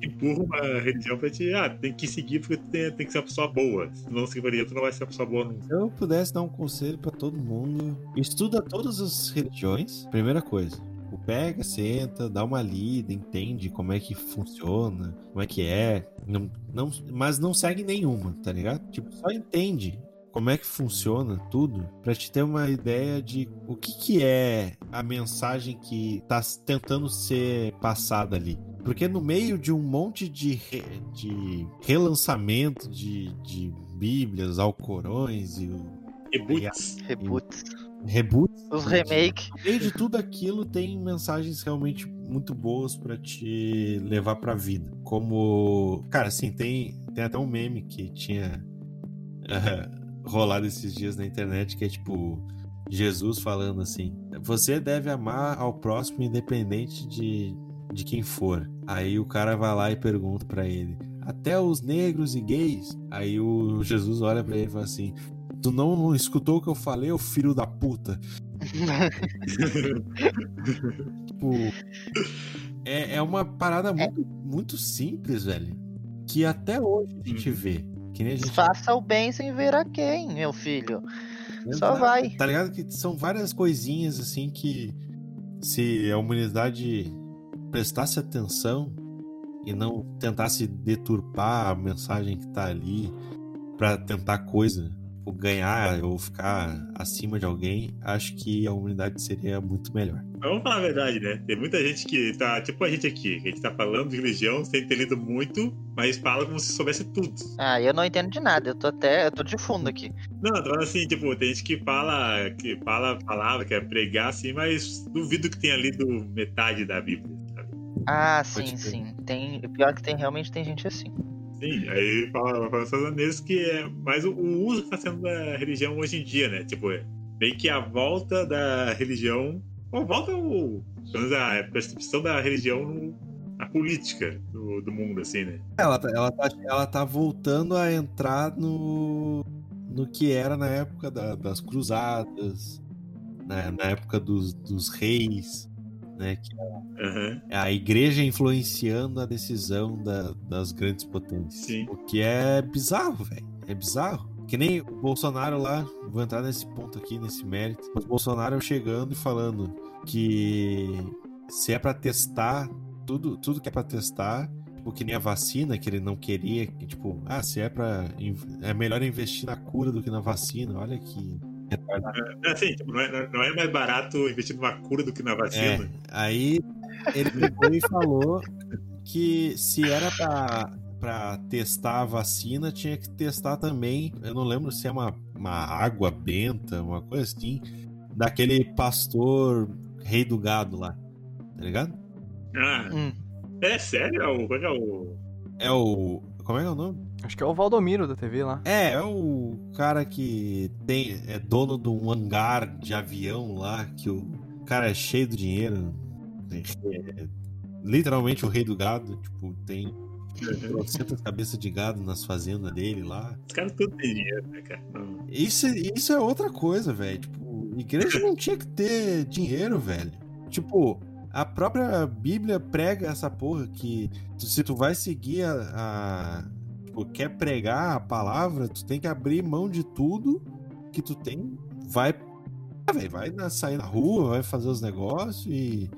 que empurra uma religião pra te. Ah, tem que seguir porque tu tem, tem que ser uma pessoa boa. Se não seguir religião, tu não vai ser uma pessoa boa nunca. Se eu pudesse dar um conselho pra todo mundo, estuda todas as religiões. Primeira coisa, pega, senta, dá uma lida, entende como é que funciona, como é que é, não, não, mas não segue nenhuma, tá ligado? Tipo, só entende como é que funciona tudo pra te ter uma ideia de o que que é a mensagem que tá tentando ser passada ali. Porque no meio de um monte de, re- de relançamento de, de bíblias, alcorões e Reboots. Reboots. reboots. Os remake. No meio de tudo aquilo tem mensagens realmente muito boas pra te levar pra vida. Como, cara, assim, tem, tem até um meme que tinha eh, rolado esses dias na internet que é tipo Jesus falando assim: "Você deve amar ao próximo independente de de quem for". Aí o cara vai lá e pergunta pra ele: "Até os negros e gays?". Aí o Jesus olha pra ele e fala assim: Tu não, não escutou o que eu falei, ô filho da puta? Tipo. É, é uma parada muito, muito simples, velho. Que até hoje a gente vê. Que nem a gente. Faça o bem sem ver a quem, meu filho. Só vai. Tá ligado? Que são várias coisinhas assim que. Se a humanidade prestasse atenção e não tentasse deturpar a mensagem que tá ali pra tentar coisa, ou ganhar ou ficar acima de alguém, acho que a humanidade seria muito melhor. Mas vamos falar a verdade, né? Tem muita gente que tá, tipo a gente aqui, que a gente tá falando de religião sem ter lido muito, mas fala como se soubesse tudo. Ah, eu não entendo de nada. Eu tô até. Eu tô de fundo aqui. Não, tô falando assim, tipo, tem gente que fala, que fala a palavra, quer pregar assim, mas duvido que tenha lido metade da Bíblia? Ah, sim, crer. sim. Tem. Pior que tem, realmente tem gente assim. Sim, aí fala, fala só nisso que é mais o, o uso que tá sendo da religião hoje em dia, né? Tipo, é meio que a volta da religião, ou volta o, pelo menos a percepção da religião no- na política do, do mundo, assim, né? Ela, tá- ela, tá, ela tá voltando a entrar no, no que era na época da- das cruzadas, né? na época dos, dos reis, né? Que é a igreja influenciando a decisão da- das grandes potências. Sim. O que é bizarro, velho. É bizarro. Que nem o Bolsonaro lá, vou entrar nesse ponto aqui, nesse mérito. O Bolsonaro chegando e falando que se é pra testar, tudo, tudo que é pra testar, tipo, que nem a vacina, que ele não queria, que, tipo, ah, se é pra. É melhor investir na cura do que na vacina. Olha que retardado. É assim, tipo, não, é, não é mais barato investir numa cura do que na vacina. É, aí ele pegou e falou que se era pra, pra testar a vacina, tinha que testar também. Eu não lembro se é uma, uma água benta, uma coisa assim, daquele pastor rei do gado lá. Tá ligado? Ah, Hum. é sério? É o, qual é o. É o. Como é que é o nome? Acho que é o Valdomiro da TV lá. É, é o cara que tem é dono de um hangar de avião lá, que o cara é cheio de dinheiro. É, literalmente o rei do gado, tipo, tem trocentas cabeças de gado nas fazendas dele lá. Os caras tudo têm dinheiro, né, cara? Isso, isso é outra coisa, velho. Tipo, igreja não tinha que ter dinheiro, velho. Tipo, A própria Bíblia prega essa porra que se tu vai seguir a. a- tipo, quer pregar a palavra, tu tem que abrir mão de tudo que tu tem. Vai. ah, véi, vai na- sair na rua, vai fazer os negócios e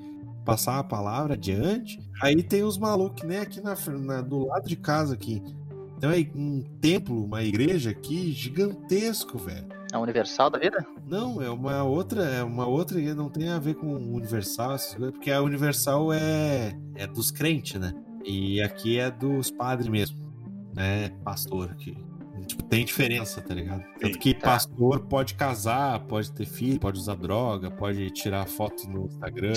passar a palavra adiante. Aí tem os malucos, né, aqui na, na- do lado de casa aqui. Tem aí um templo, uma igreja aqui gigantesco, velho. A Universal da vida? Não, é uma outra, é uma outra que não tem a ver com o Universal, essas coisas, porque a Universal é, é dos crentes, né? E aqui é dos padres mesmo, né? Pastor que tipo, tem diferença, tá ligado? Tanto que Tá. pastor pode casar, pode ter filho, pode usar droga, pode tirar foto no Instagram,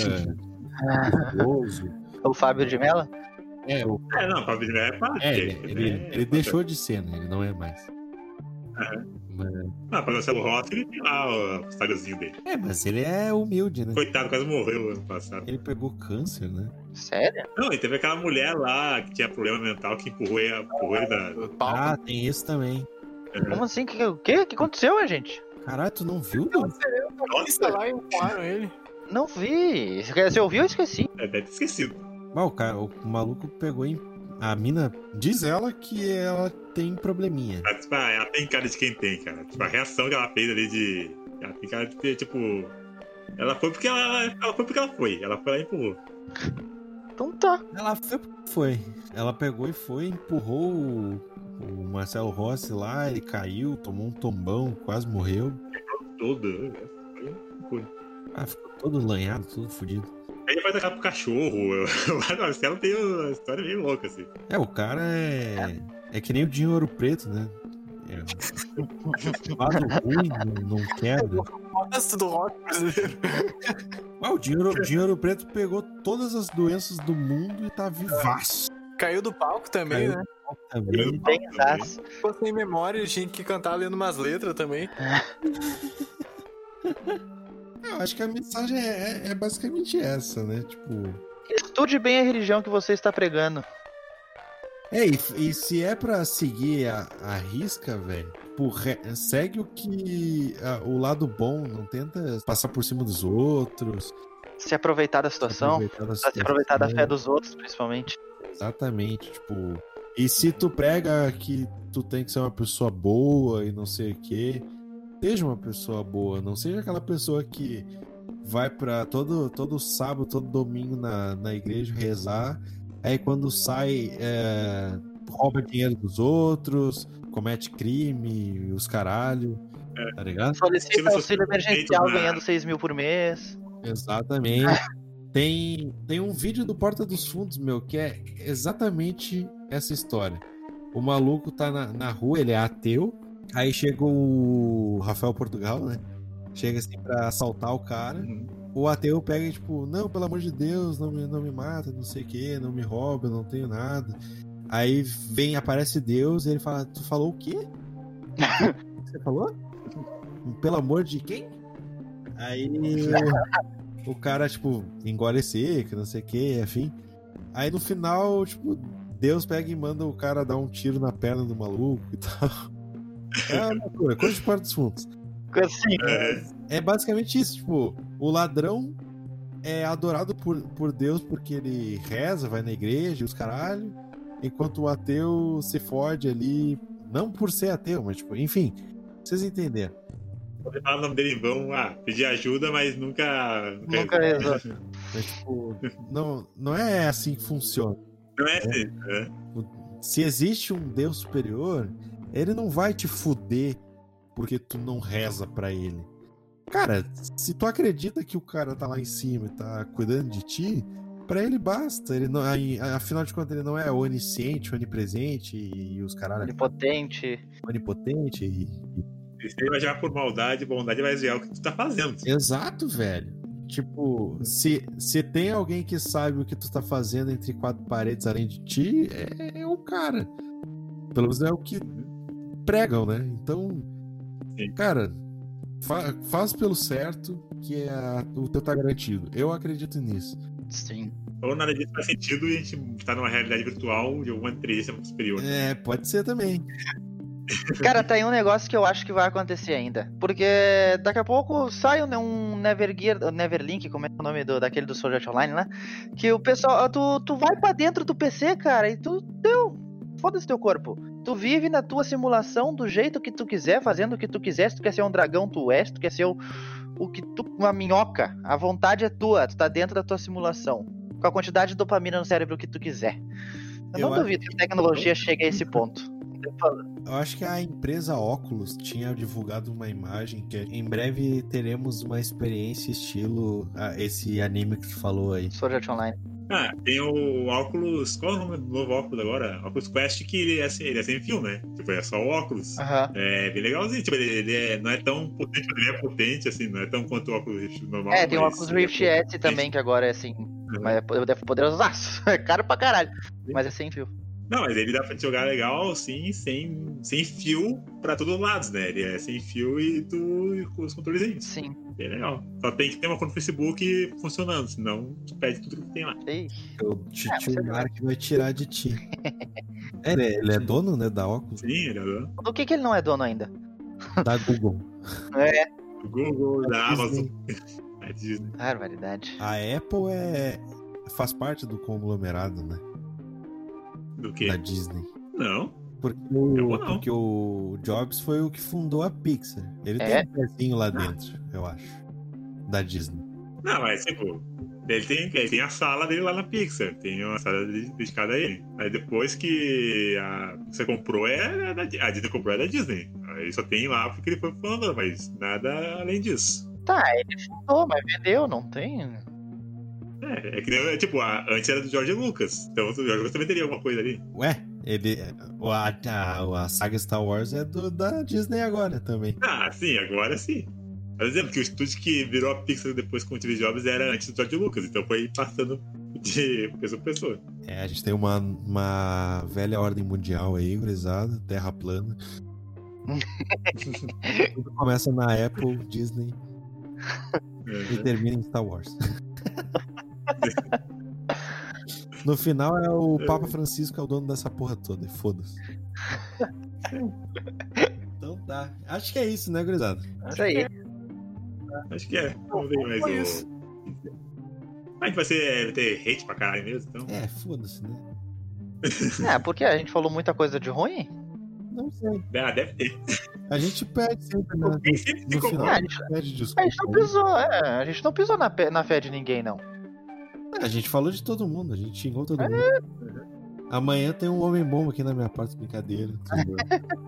perigoso. O Fábio de Mello? É, o, É, não, pra vida é pra é, ele, ele, ele deixou de ser, né? Ele não é mais. Aham. Mas- Não, pra Marcelo Rossi, ele tem lá o Instagramzinho dele. é, mas ele é humilde, né? Coitado, quase morreu ano passado. Ele pegou câncer, né? Sério? Não, e teve aquela mulher lá que tinha problema mental que empurrou ele, empurrou ele da. Ah, tem isso também. Como assim? O que, o quê? que aconteceu, gente? Caralho, tu não viu, não? Nossa, lá e empurraram ele. Não vi. Você ouviu? Eu esqueci. É, deve ter esquecido. Ah, o, cara, o maluco pegou em. A mina diz ela que ela tem probleminha. Ela, tipo, ah, ela tem cara de quem tem, cara. Tipo, a reação que ela fez ali de. Ela tem cara de ter, tipo. Ela foi porque ela. Ela foi porque ela foi. Ela foi lá e empurrou. Então tá. Ela foi porque foi. Ela pegou e foi, empurrou o, o Marcelo Rossi lá, ele caiu, tomou um tombão, quase morreu. Todo. Foi. Ah, ficou todo lanhado, todo fodido. Aí ele vai tacar pro cachorro. O Marcelo tem uma história meio louca, assim. É, o cara é. É que nem o Dinho Ouro Preto, né? É. O lado ruim não, não quebra. Nossa, do rock brasileiro. Ah, o Dinho, Ouro- Dinho Ouro Preto pegou todas as doenças do mundo e tá vivaço. Caiu do palco também, Caiu. né? Também. Bem. Ficou sem memória, tinha que cantar lendo umas letras também. Eu acho que a mensagem é, é basicamente essa, né? Tipo. Estude bem a religião que você está pregando. É, e, e se é pra seguir a, a risca, velho, segue o que. a- o lado bom, não tenta passar por cima dos outros. Se aproveitar da situação. aproveitar da Se aproveitar da situação. fé dos outros, principalmente. Exatamente, tipo. E se tu prega que tu tem que ser uma pessoa boa e não sei o quê, seja uma pessoa boa, não seja aquela pessoa que vai pra todo, todo sábado, todo domingo na, na igreja rezar, aí quando sai é, rouba dinheiro dos outros, comete crime, os caralho, tá ligado? Solicita Se você auxílio emergencial na- ganhando 6 mil por mês. Exatamente. Tem, tem um vídeo do Porta dos Fundos, meu, que é exatamente essa história. O maluco tá na, na rua, ele é ateu. Aí chega o Rafael Portugal, né? Chega assim pra assaltar o cara. Uhum. O ateu pega e, tipo, não, pelo amor de Deus, não me, não me mata, não sei o que, não me rouba, eu não tenho nada. Aí vem, aparece Deus e ele fala, tu falou o quê? O que Você falou? Pelo amor de quem? Aí o, cara, tipo, engole seco, não sei o que, enfim. Aí no final, tipo, Deus pega e manda o cara dar um tiro na perna do maluco e tal. É uma loucura, coisa de Porta dos Fundos. Assim, É, É basicamente isso, tipo, o ladrão é adorado por, por Deus porque ele reza, vai na igreja, os caralho, enquanto o ateu se fode ali, não por ser ateu, mas tipo, enfim, vocês entenderam. Você fala o nome dele em vão, ah, pedir ajuda, mas nunca. Nunca resolve. Mas, tipo, não, não é assim que funciona. Não é assim. né? Se existe um Deus superior, ele não vai te fuder porque tu não reza pra ele. Cara, se tu acredita que o cara tá lá em cima e tá cuidando de ti, pra ele basta. Ele não, afinal de contas, ele não é onisciente, onipresente e, e os caralho Onipotente. onipotente. E, E se ele vai jogar por maldade, bondade vai ver o que tu tá fazendo. Exato, velho. Tipo, se, se tem alguém que sabe o que tu tá fazendo entre quatro paredes além de ti, é, é o cara. Pelo menos é o que pregam, né? Então, Sim. cara, fa- faz pelo certo que é, o teu tá garantido. Eu acredito nisso. Sim. Ou nada disso faz sentido e a gente tá numa realidade virtual de alguma inteligência superior. É, pode ser também. Cara, tem um negócio que eu acho que vai acontecer ainda. Porque daqui a pouco sai um, Nevergear, Neverlink, como é o nome do, daquele do Sword Art Online lá. Que o pessoal, tu, tu vai pra dentro do PC, cara, e tu deu. Foda-se teu corpo. Tu vive na tua simulação do jeito que tu quiser, fazendo o que tu quiser. Se tu quer ser um dragão, tu és. Se tu quer ser o, o que tu. Uma minhoca. A vontade é tua. Tu tá dentro da tua simulação. Com a quantidade de dopamina no cérebro que tu quiser. Eu, Eu não duvido que a tecnologia chegue a esse ponto. Eu acho que a empresa Oculus tinha divulgado uma imagem que em breve teremos uma experiência estilo ah, esse anime que tu falou aí. Sword Art Online. Ah, tem o óculos. Qual é o nome do novo óculos agora? Óculos Quest, que ele é, sem- ele é sem fio, né? Tipo, é só o óculos. É bem legalzinho. Tipo, ele, ele é- não é tão potente, ele é potente, assim, não é tão quanto o óculos Rift normal. É, tem o ele é Rift. S também, que agora é assim. Mas é poder- poderosaço. É caro pra caralho. Mas é sem fio. Não, mas ele dá pra te jogar legal, sim, sem, sem fio pra todos os lados, né? Ele é sem fio e tu e com os controlezinhos. Sim. Bem legal. Só tem que ter uma conta no Facebook funcionando, senão tu perde tudo que tem lá. Ei, O É, tio você Mark vai tirar de ti. É, ele, é, ele é dono, né, da Oculus, Sim, ele é do Do que, que ele não é dono ainda? da Google. É. Google, da Amazon. Disney. A Disney. Barbaridade. A Apple é faz parte do conglomerado, né, Do quê? da Disney. Não. Porque o, não. porque o Jobs foi o que fundou a Pixar. Ele É? tem um pezinho lá dentro, eu acho. Da Disney. Não, mas tipo, ele tem, ele tem a sala dele lá na Pixar, tem uma sala de- dedicada a ele. Aí depois que a você comprou, é da, a Disney comprou é da Disney. Aí só tem lá porque ele foi falando, mas nada além disso. Tá, ele fundou, mas vendeu, não tem. É, é que nem, tipo, a- antes era do George Lucas, então o George Lucas também teria alguma coisa ali. Ué, ele. A, a, a saga Star Wars é do, da Disney agora também. Ah, sim, agora sim. Por exemplo, que o estúdio que virou a Pixar depois com o Steve Jobs era antes do George Lucas, então foi passando de pessoa a pessoa. É, a gente tem uma, uma velha ordem mundial aí, gurizada, terra plana. Tudo começa na Apple, Disney e termina em Star Wars. No final é o Papa Francisco é o dono dessa porra toda, foda-se. Então tá. Acho que é isso, né, gurizada? Isso aí. Acho que é. Vamos ver mais o. A gente vai, ser, vai ter hate pra caralho mesmo, então. É, foda-se, né? É, porque a gente falou muita coisa de ruim. Não sei. Ah, deve ter. A gente perde sempre, né? Alguém sempre No ficou final Ah, a a gente pede A gente não pisou, é, a gente não pisou na, na fé de ninguém, não. A gente falou de todo mundo, a gente xingou todo mundo. Amanhã tem um homem-bomba aqui na minha parte, brincadeira.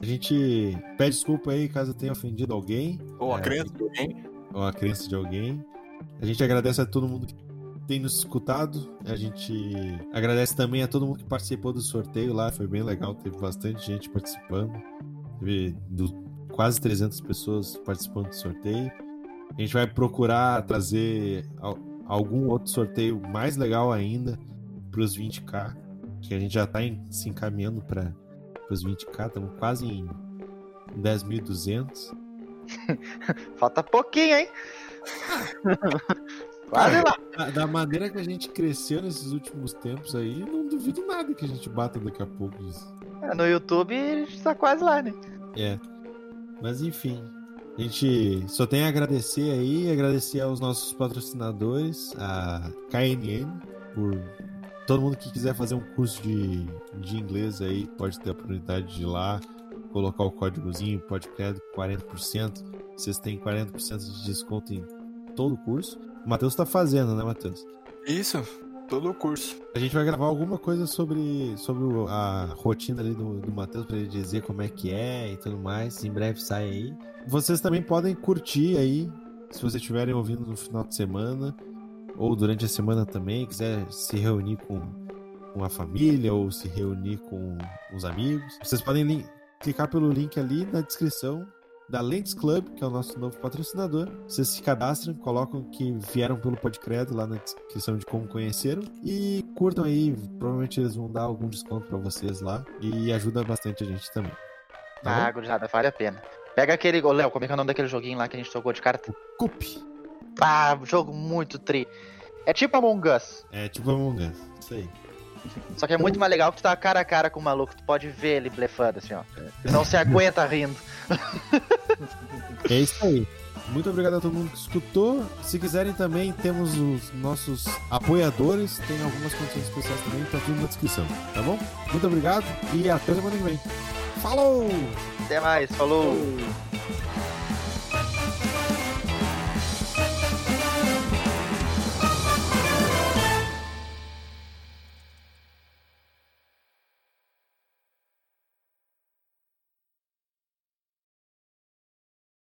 A gente pede desculpa aí caso tenha ofendido alguém, Ou a É. crença de alguém. ou a crença de alguém. A gente agradece a todo mundo que tem nos escutado. A gente agradece também a todo mundo que participou do sorteio lá, foi bem legal, teve bastante gente participando. Teve do- quase 300 pessoas participando do sorteio. A gente vai procurar trazer algum outro sorteio mais legal ainda para os 20k, que a gente já está se encaminhando para os 20k, estamos quase em 10.200. Falta pouquinho, hein? Quase lá. Da- Da maneira que a gente cresceu nesses últimos tempos aí, não duvido nada que a gente bata daqui a pouco isso. É, No YouTube a gente tá quase lá, né? É. Mas enfim. A gente só tem a agradecer aí, agradecer aos nossos patrocinadores, a KNN, por todo mundo que quiser fazer um curso de, de inglês aí, pode ter a oportunidade de ir lá, colocar o códigozinho, pode crédito 40%. Vocês têm 40% de desconto em todo o curso. O Matheus tá fazendo, né, Matheus? Isso, todo o curso. A gente vai gravar alguma coisa sobre, sobre a rotina ali do, do Matheus pra ele dizer como é que é e tudo mais. Em breve sai aí. Vocês também podem curtir aí, se vocês estiverem ouvindo no final de semana ou durante a semana também, quiser se reunir com, com a família ou se reunir com os amigos. Vocês podem clicar pelo link ali na descrição da Lentes Club, que é o nosso novo patrocinador. Vocês se cadastram, colocam que vieram pelo Podcredo lá na descrição de como conheceram e curtam aí. Provavelmente eles vão dar algum desconto pra vocês lá e ajuda bastante a gente também. Tá Ah, gurizada, vale a pena. Pega aquele. Ô, Léo, como é que é o nome daquele joguinho lá que a gente jogou de carta? Cup. Ah, jogo muito tri. É tipo Among Us. É tipo Among Us. Isso aí. Só que é muito mais legal que tu tá cara a cara com o maluco, tu pode ver ele blefando, assim, ó. Tu não se aguenta rindo. É isso aí. Muito obrigado a todo mundo que escutou. Se quiserem também, temos os nossos apoiadores. Tem algumas condições especiais também, tá tudo na descrição, tá bom? Muito obrigado e até semana que vem. Falou! Até mais, falou! Falou.